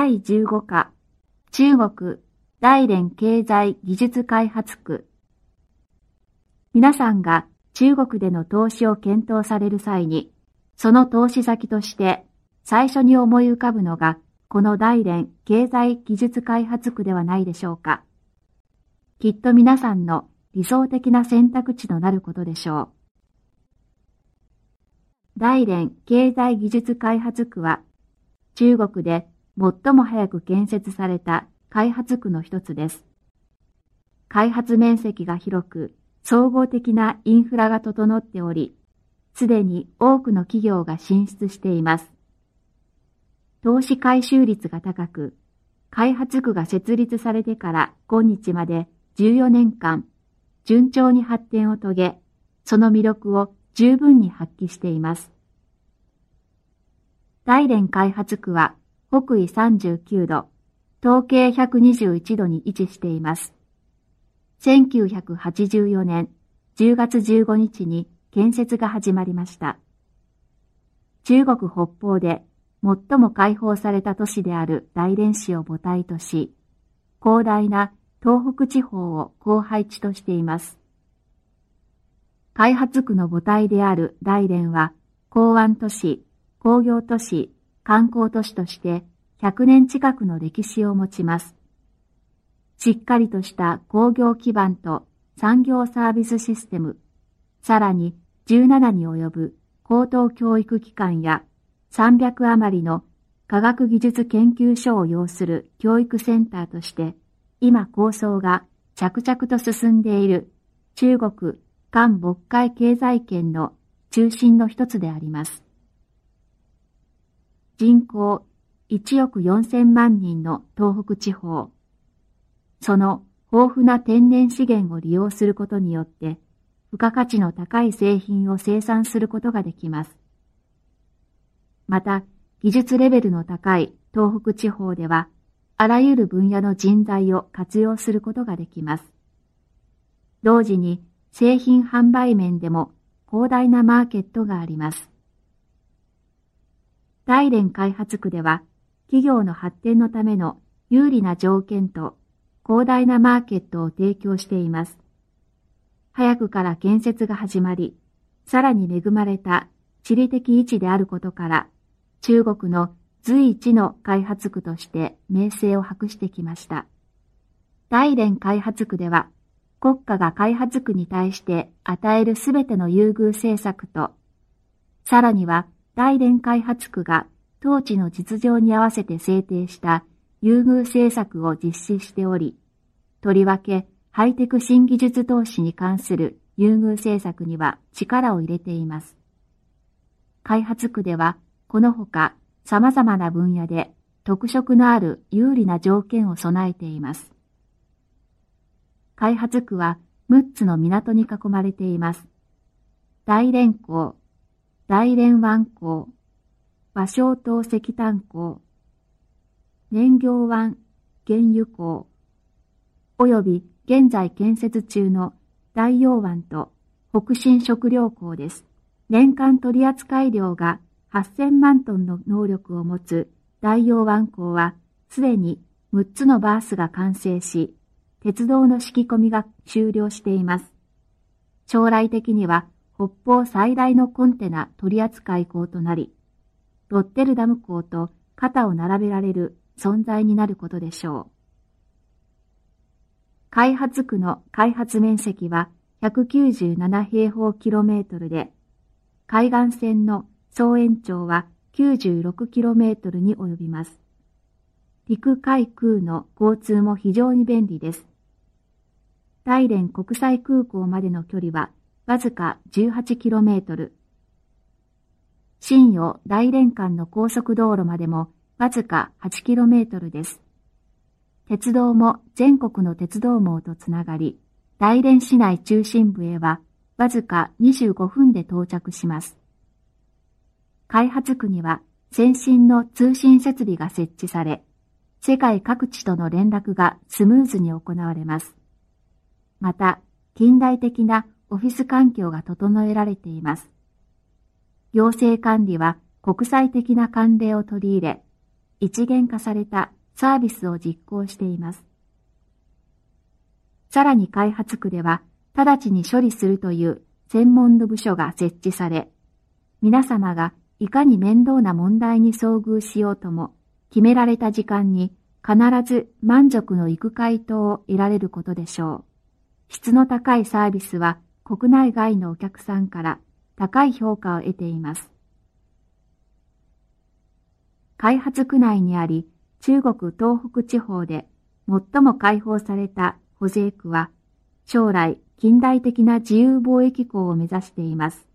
第15課中国大連経済技術開発区皆さんが中国での投資を検討される際に、その投資先として最初に思い浮かぶのがこの大連経済技術開発区ではないでしょうか。きっと皆さんの理想的な選択肢となることでしょう。大連経済技術開発区は中国で最も早く建設された開発区の一つです。開発面積が広く、総合的なインフラが整っており、すでに多くの企業が進出しています。投資回収率が高く、開発区が設立されてから今日まで14年間、順調に発展を遂げ、その魅力を十分に発揮しています。大連開発区は北緯39度、統計121度に位置しています。1984年10月15日に建設が始まりました。中国北方で最も開放された都市である大連市を母体とし、広大な東北地方を広配地としています。開発区の母体である大連は、港湾都市、工業都市、観光都市として100年近くの歴史を持ちます。しっかりとした工業基盤と産業サービスシステム、さらに17に及ぶ高等教育機関や300余りの科学技術研究所を要する教育センターとして、今構想が着々と進んでいる中国韓渤海経済圏の中心の一つであります。人口1億4000万人の東北地方。その豊富な天然資源を利用することによって、付加価値の高い製品を生産することができます。また、技術レベルの高い東北地方では、あらゆる分野の人材を活用することができます。同時に製品販売面でも広大なマーケットがあります。大連開発区では、企業の発展のための有利な条件と広大なマーケットを提供しています。早くから建設が始まり、さらに恵まれた地理的位置であることから、中国の随一の開発区として名声を博してきました。大連開発区では、国家が開発区に対して与えるすべての優遇政策と、さらには大連開発区が当地の実情に合わせて制定した優遇政策を実施しており、とりわけハイテク新技術投資に関する優遇政策には力を入れています。開発区では、このほか様々な分野で特色のある有利な条件を備えています。開発区は6つの港に囲まれています。大連港、大連湾港、芭蕉島石炭港、燃料湾原油港、および現在建設中の大洋湾と北進食料港です。年間取扱量が8000万トンの能力を持つ大洋湾港は、すでに6つのバースが完成し、鉄道の敷き込みが終了しています。将来的には北方最大のコンテナ取扱港となり、ロッテルダム港と肩を並べられる存在になることでしょう。開発区の開発面積は197平方キロメートルで、海岸線の総延長は96キロメートルに及びます。陸海空の交通も非常に便利です。大連国際空港までの距離はわずか 18km。新予大連間の高速道路までもわずか 8km です。鉄道も全国の鉄道網とつながり、大連市内中心部へはわずか25分で到着します。開発区には先進の通信設備が設置され、世界各地との連絡がスムーズに行われます。また、近代的なオフィス環境が整えられています。行政管理は国際的な慣例を取り入れ、一元化されたサービスを実行しています。さらに開発区では、直ちに処理するという専門の部署が設置され、皆様がいかに面倒な問題に遭遇しようとも、決められた時間に必ず満足のいく回答を得られることでしょう。質の高いサービスは国内外のお客さんから高い評価を得ています。開発区内にあり、中国東北地方で最も開放された保税区は、将来近代的な自由貿易港を目指しています。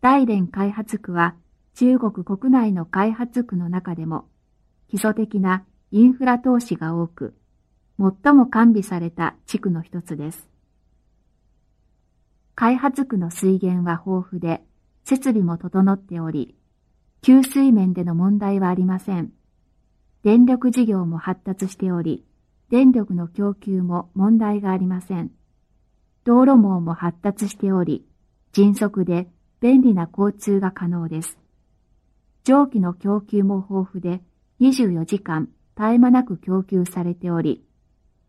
大連開発区は中国国内の開発区の中でも基礎的なインフラ投資が多く、最も完備された地区の一つです。開発区の水源は豊富で、設備も整っており、給水面での問題はありません。電力事業も発達しており、電力の供給も問題がありません。道路網も発達しており、迅速で便利な交通が可能です。蒸気の供給も豊富で24時間絶え間なく供給されており、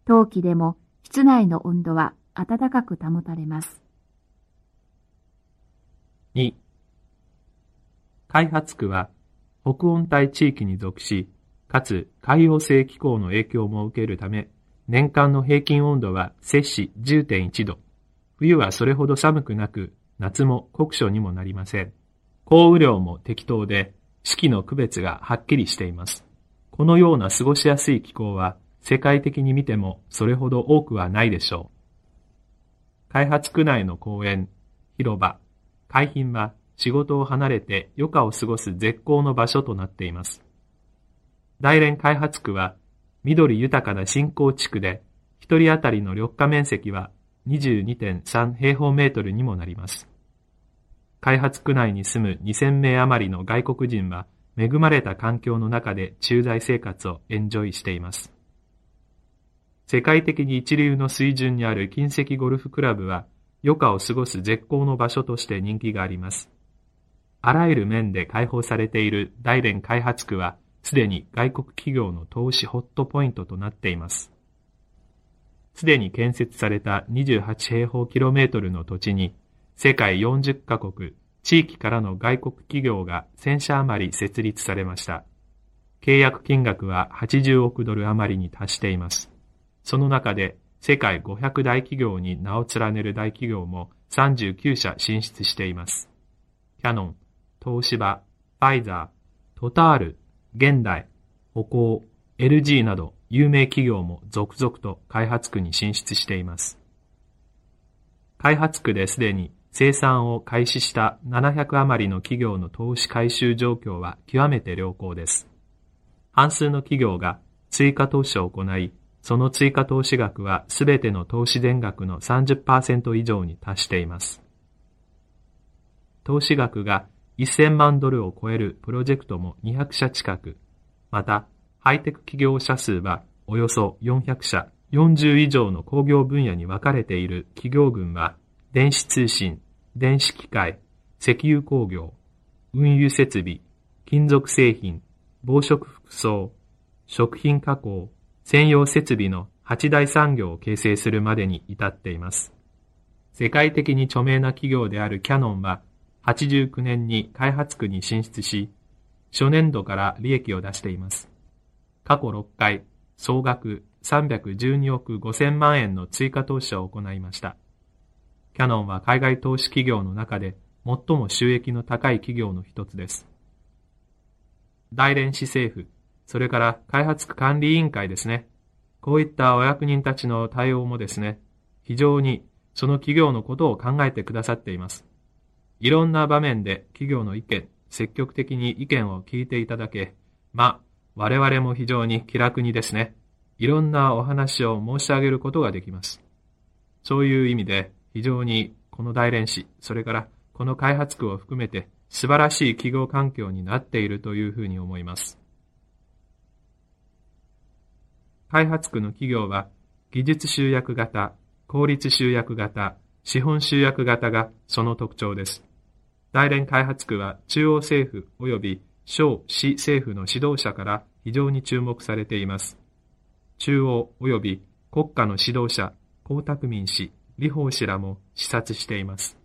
冬季でも室内の温度は暖かく保たれます。2開発区は北温帯地域に属し、かつ海洋性気候の影響も受けるため、年間の平均温度は摂氏10.1度。冬はそれほど寒くなく、夏も酷暑にもなりません。降雨量も適当で、四季の区別がはっきりしています。このような過ごしやすい気候は、世界的に見てもそれほど多くはないでしょう。開発区内の公園、広場、海浜は仕事を離れて余暇を過ごす絶好の場所となっています。大連開発区は緑豊かな新興地区で、一人当たりの緑化面積は22.3平方メートルにもなります。開発区内に住む2000名余りの外国人は恵まれた環境の中で駐在生活をエンジョイしています。世界的に一流の水準にある近石ゴルフクラブは余暇を過ごす絶好の場所として人気があります。あらゆる面で開放されている大連開発区はすでに外国企業の投資ホットポイントとなっています。すでに建設された28平方キロメートルの土地に世界40カ国、地域からの外国企業が1000社余り設立されました。契約金額は80億ドル余りに達しています。その中で世界500大企業に名を連ねる大企業も39社進出しています。キャノン、東芝、ファイザー、トタール、現代、歩行、LG など有名企業も続々と開発区に進出しています。開発区ですでに生産を開始した700余りの企業の投資回収状況は極めて良好です。半数の企業が追加投資を行い、その追加投資額はすべての投資全額の30%以上に達しています。投資額が1000万ドルを超えるプロジェクトも200社近く、また、ハイテク企業者数はおよそ400社、40以上の工業分野に分かれている企業群は、電子通信、電子機械、石油工業、運輸設備、金属製品、防食服装、食品加工、専用設備の八大産業を形成するまでに至っています。世界的に著名な企業であるキャノンは、89年に開発区に進出し、初年度から利益を出しています。過去6回、総額312億5000万円の追加投資を行いました。キャノンは海外投資企業の中で最も収益の高い企業の一つです。大連市政府、それから開発区管理委員会ですね。こういったお役人たちの対応もですね、非常にその企業のことを考えてくださっています。いろんな場面で企業の意見、積極的に意見を聞いていただけ、まあ、我々も非常に気楽にですね、いろんなお話を申し上げることができます。そういう意味で、非常にこの大連市、それからこの開発区を含めて素晴らしい企業環境になっているというふうに思います。開発区の企業は技術集約型、効率集約型、資本集約型がその特徴です。大連開発区は中央政府及び小市政府の指導者から非常に注目されています。中央及び国家の指導者、江沢民氏、李鵬氏らも視察しています。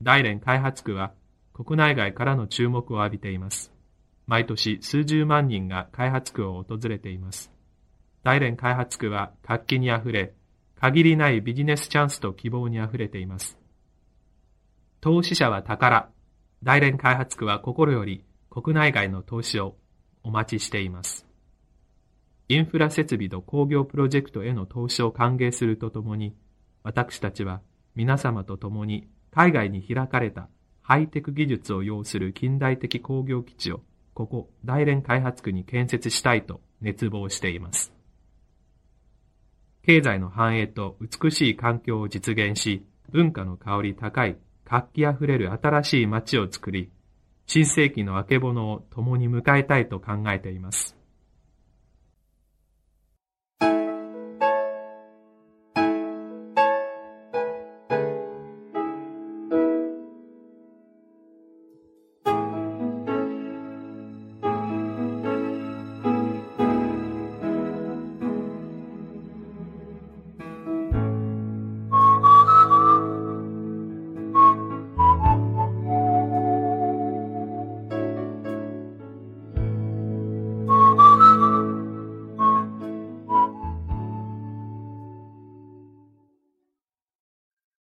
大連開発区は国内外からの注目を浴びています。毎年数十万人が開発区を訪れています。大連開発区は活気にあふれ、限りないビジネスチャンスと希望にあふれています。投資者は宝。大連開発区は心より国内外の投資をお待ちしています。インフラ設備と工業プロジェクトへの投資を歓迎するとともに、私たちは皆様と共に海外に開かれたハイテク技術を要する近代的工業基地をここ大連開発区に建設したいと熱望しています。経済の繁栄と美しい環境を実現し、文化の香り高い、活気あふれる新しい街を作り、新世紀の明けぼのを共に迎えたいと考えています。